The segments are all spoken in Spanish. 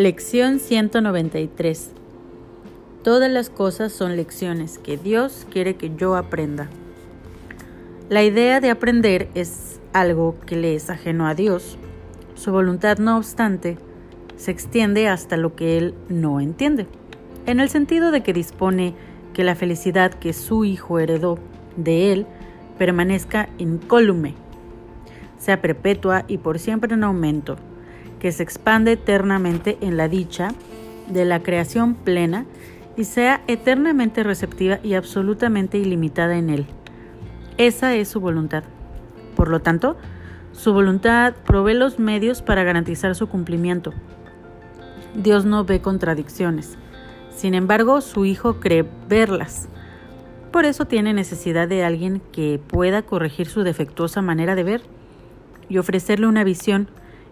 Lección 193. Todas las cosas son lecciones que Dios quiere que yo aprenda. La idea de aprender es algo que le es ajeno a Dios. Su voluntad, no obstante, se extiende hasta lo que Él no entiende, en el sentido de que dispone que la felicidad que su Hijo heredó de Él permanezca incólume, sea perpetua y por siempre en aumento que se expande eternamente en la dicha de la creación plena y sea eternamente receptiva y absolutamente ilimitada en él. Esa es su voluntad. Por lo tanto, su voluntad provee los medios para garantizar su cumplimiento. Dios no ve contradicciones. Sin embargo, su Hijo cree verlas. Por eso tiene necesidad de alguien que pueda corregir su defectuosa manera de ver y ofrecerle una visión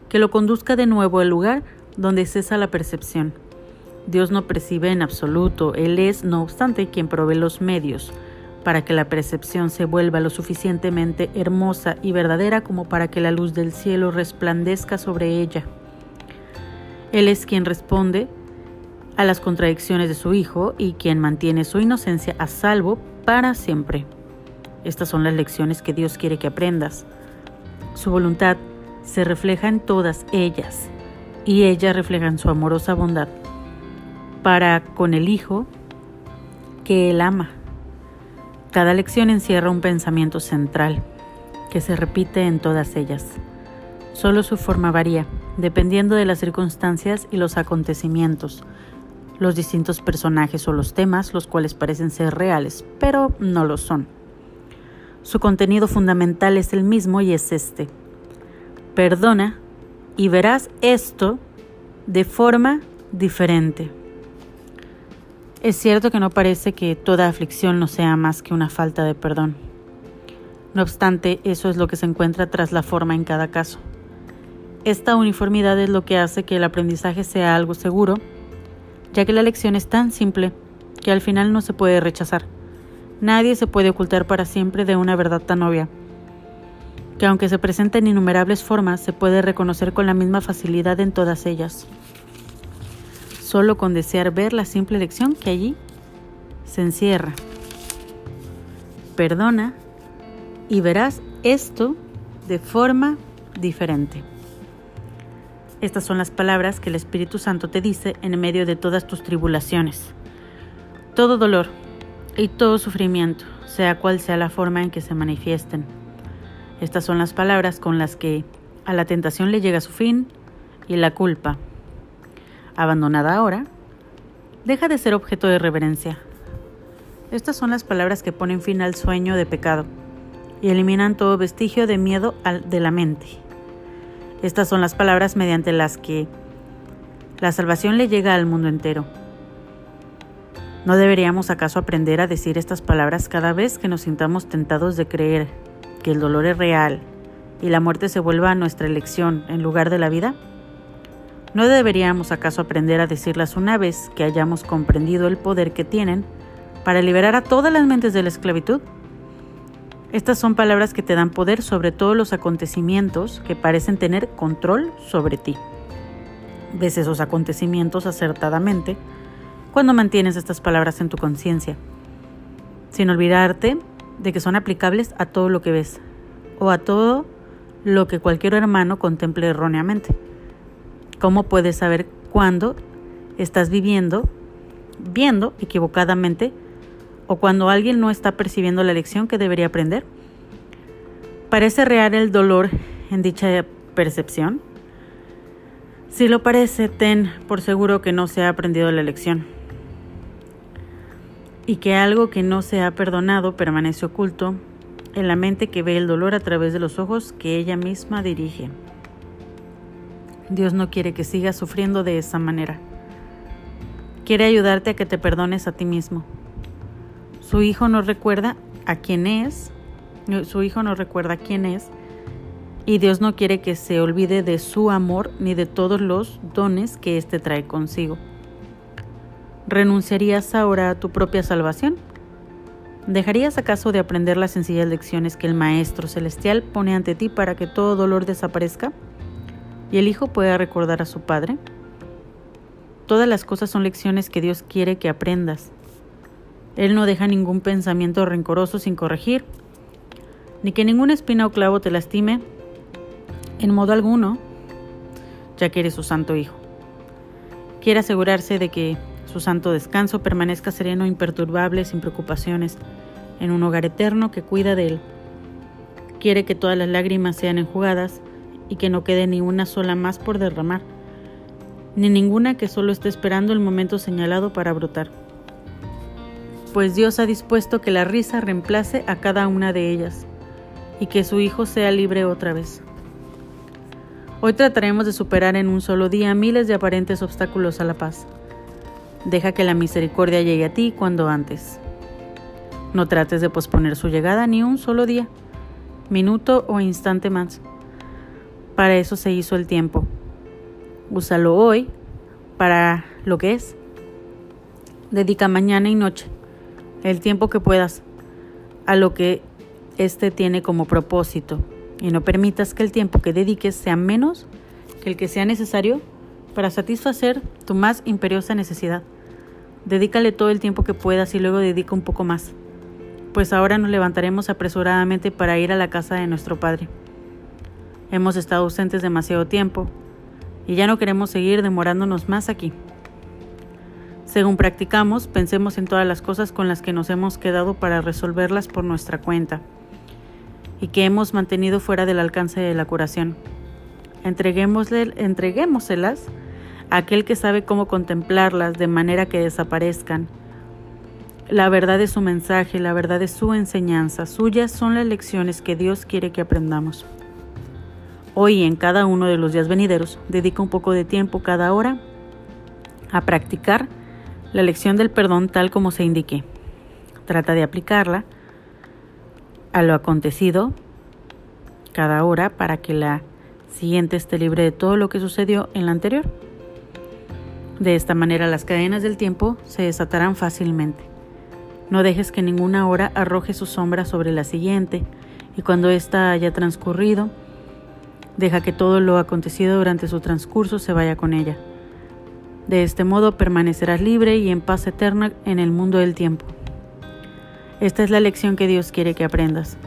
que lo conduzca de nuevo al lugar donde cesa la percepción. Dios no percibe en absoluto, Él es, no obstante, quien provee los medios para que la percepción se vuelva lo suficientemente hermosa y verdadera como para que la luz del cielo resplandezca sobre ella. Él es quien responde a las contradicciones de su Hijo y quien mantiene su inocencia a salvo para siempre. Estas son las lecciones que Dios quiere que aprendas. Su voluntad se refleja en todas ellas y ellas reflejan su amorosa bondad para con el Hijo que Él ama. Cada lección encierra un pensamiento central que se repite en todas ellas. Solo su forma varía, dependiendo de las circunstancias y los acontecimientos, los distintos personajes o los temas, los cuales parecen ser reales, pero no lo son. Su contenido fundamental es el mismo y es este, Perdona y verás esto de forma diferente. Es cierto que no parece que toda aflicción no sea más que una falta de perdón. No obstante, eso es lo que se encuentra tras la forma en cada caso. Esta uniformidad es lo que hace que el aprendizaje sea algo seguro, ya que la lección es tan simple que al final no se puede rechazar. Nadie se puede ocultar para siempre de una verdad tan obvia que aunque se presenta en innumerables formas, se puede reconocer con la misma facilidad en todas ellas. Solo con desear ver la simple lección que allí se encierra. Perdona y verás esto de forma diferente. Estas son las palabras que el Espíritu Santo te dice en medio de todas tus tribulaciones. Todo dolor y todo sufrimiento, sea cual sea la forma en que se manifiesten estas son las palabras con las que a la tentación le llega su fin y la culpa, abandonada ahora, deja de ser objeto de reverencia. Estas son las palabras que ponen fin al sueño de pecado y eliminan todo vestigio de miedo de la mente. Estas son las palabras mediante las que la salvación le llega al mundo entero. ¿No deberíamos acaso aprender a decir estas palabras cada vez que nos sintamos tentados de creer que el dolor es real y la muerte se vuelva nuestra elección en lugar de la vida? ¿No deberíamos acaso aprender a decirlas una vez que hayamos comprendido el poder que tienen para liberar a todas las mentes de la esclavitud? Estas son palabras que te dan poder sobre todos los acontecimientos que parecen tener control sobre ti. Ves esos acontecimientos acertadamente cuando mantienes estas palabras en tu conciencia, sin olvidarte de que son aplicables a todo lo que ves o a todo lo que cualquier hermano contemple erróneamente. ¿Cómo puedes saber cuándo estás viviendo, viendo equivocadamente o cuando alguien no está percibiendo la lección que debería aprender? ¿Parece real el dolor en dicha percepción? Si lo parece, ten por seguro que no se ha aprendido la lección y que algo que no se ha perdonado permanece oculto en la mente que ve el dolor a través de los ojos que ella misma dirige. Dios no quiere que sigas sufriendo de esa manera. Quiere ayudarte a que te perdones a ti mismo. Su hijo no recuerda a quién es, su hijo no recuerda quién es, y Dios no quiere que se olvide de su amor ni de todos los dones que éste trae consigo. ¿Renunciarías ahora a tu propia salvación? ¿Dejarías acaso de aprender las sencillas lecciones que el Maestro Celestial pone ante ti para que todo dolor desaparezca y el Hijo pueda recordar a su Padre? Todas las cosas son lecciones que Dios quiere que aprendas. Él no deja ningún pensamiento rencoroso sin corregir, ni que ninguna espina o clavo te lastime en modo alguno, ya que eres su santo Hijo. Quiere asegurarse de que su santo descanso permanezca sereno, imperturbable, sin preocupaciones, en un hogar eterno que cuida de él. Quiere que todas las lágrimas sean enjugadas y que no quede ni una sola más por derramar, ni ninguna que solo esté esperando el momento señalado para brotar. Pues Dios ha dispuesto que la risa reemplace a cada una de ellas y que su Hijo sea libre otra vez. Hoy trataremos de superar en un solo día miles de aparentes obstáculos a la paz. Deja que la misericordia llegue a ti cuando antes. No trates de posponer su llegada ni un solo día, minuto o instante más. Para eso se hizo el tiempo. Úsalo hoy para lo que es. Dedica mañana y noche el tiempo que puedas a lo que éste tiene como propósito y no permitas que el tiempo que dediques sea menos que el que sea necesario para satisfacer tu más imperiosa necesidad. Dedícale todo el tiempo que puedas y luego dedica un poco más pues ahora nos levantaremos apresuradamente para ir a la casa de nuestro Padre. Hemos estado ausentes demasiado tiempo y ya no queremos seguir demorándonos más aquí. Según practicamos, pensemos en todas las cosas con las que nos hemos quedado para resolverlas por nuestra cuenta y que hemos mantenido fuera del alcance de la curación. Entreguémoselas a aquel que sabe cómo contemplarlas de manera que desaparezcan la verdad es su mensaje, la verdad es su enseñanza, suyas son las lecciones que Dios quiere que aprendamos. Hoy en cada uno de los días venideros, dedica un poco de tiempo cada hora a practicar la lección del perdón tal como se indique. Trata de aplicarla a lo acontecido cada hora para que la siguiente esté libre de todo lo que sucedió en la anterior. De esta manera las cadenas del tiempo se desatarán fácilmente. No dejes que ninguna hora arroje su sombra sobre la siguiente, y cuando ésta haya transcurrido, deja que todo lo acontecido durante su transcurso se vaya con ella. De este modo permanecerás libre y en paz eterna en el mundo del tiempo. Esta es la lección que Dios quiere que aprendas.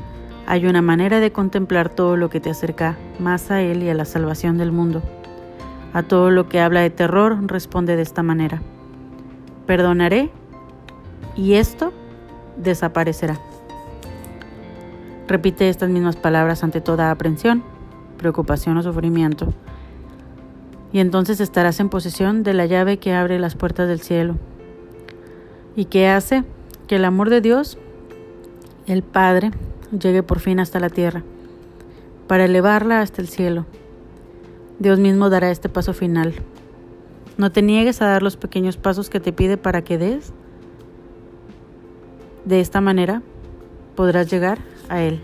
Hay una manera de contemplar todo lo que te acerca más a Él y a la salvación del mundo. A todo lo que habla de terror responde de esta manera. Perdonaré y esto desaparecerá. Repite estas mismas palabras ante toda aprensión, preocupación o sufrimiento. Y entonces estarás en posesión de la llave que abre las puertas del cielo y que hace que el amor de Dios, el Padre, llegue por fin hasta la tierra, para elevarla hasta el cielo. Dios mismo dará este paso final. No te niegues a dar los pequeños pasos que te pide para que des de esta manera podrás llegar a Él.